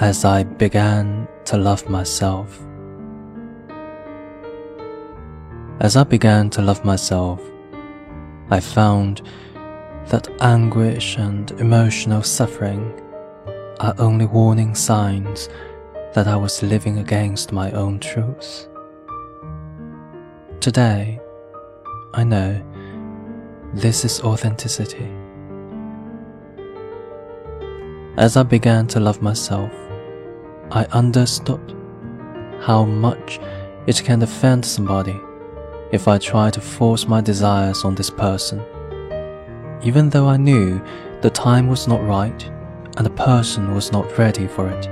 as I began to love myself. As I began to love myself, I found that anguish and emotional suffering are only warning signs that I was living against my own truth. Today, I know this is authenticity. As I began to love myself, I understood how much it can offend somebody if I try to force my desires on this person. Even though I knew the time was not right and the person was not ready for it,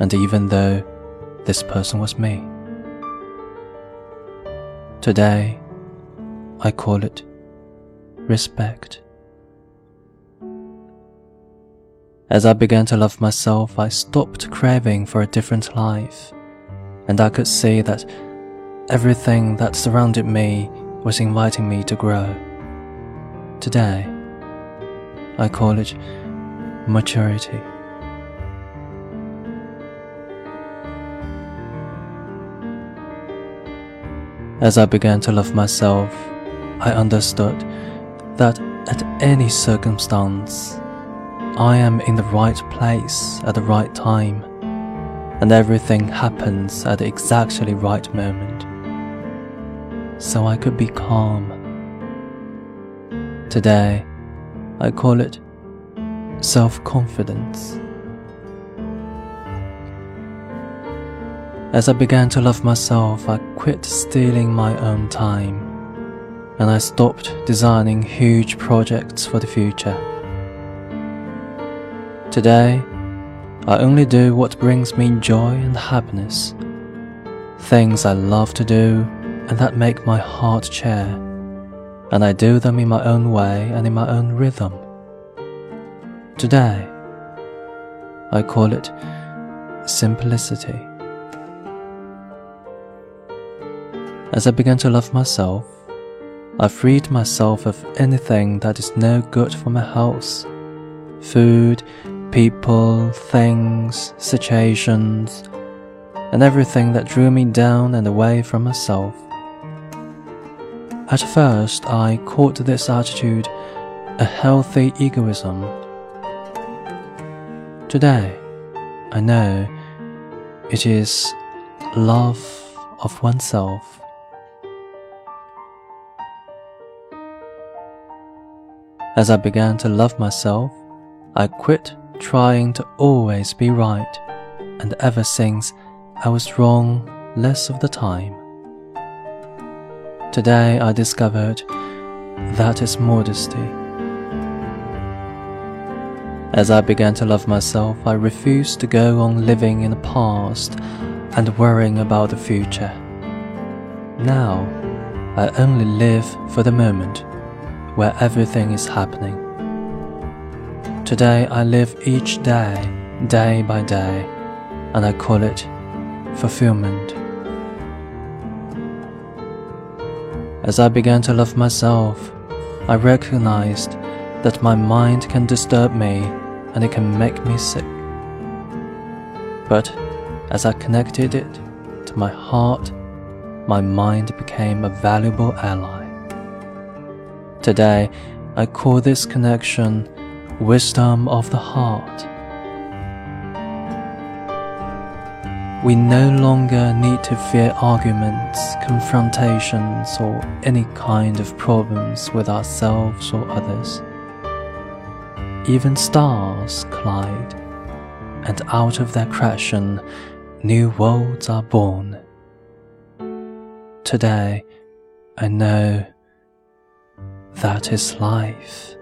and even though this person was me. Today, I call it respect. As I began to love myself, I stopped craving for a different life, and I could see that everything that surrounded me was inviting me to grow. Today, I call it maturity. As I began to love myself, I understood that at any circumstance, I am in the right place at the right time, and everything happens at the exactly right moment. So I could be calm. Today, I call it self confidence. As I began to love myself, I quit stealing my own time, and I stopped designing huge projects for the future. Today, I only do what brings me joy and happiness, things I love to do and that make my heart cheer, and I do them in my own way and in my own rhythm. Today, I call it simplicity. As I began to love myself, I freed myself of anything that is no good for my health food, people, things, situations, and everything that drew me down and away from myself. At first, I called this attitude a healthy egoism. Today, I know it is love of oneself. As I began to love myself, I quit trying to always be right, and ever since I was wrong less of the time. Today I discovered that is modesty. As I began to love myself, I refused to go on living in the past and worrying about the future. Now, I only live for the moment where everything is happening. Today I live each day, day by day, and I call it fulfillment. As I began to love myself, I recognized that my mind can disturb me and it can make me sick. But as I connected it to my heart, my mind became a valuable ally. Today, I call this connection wisdom of the heart. We no longer need to fear arguments, confrontations, or any kind of problems with ourselves or others. Even stars collide, and out of their creation, new worlds are born. Today, I know that is life.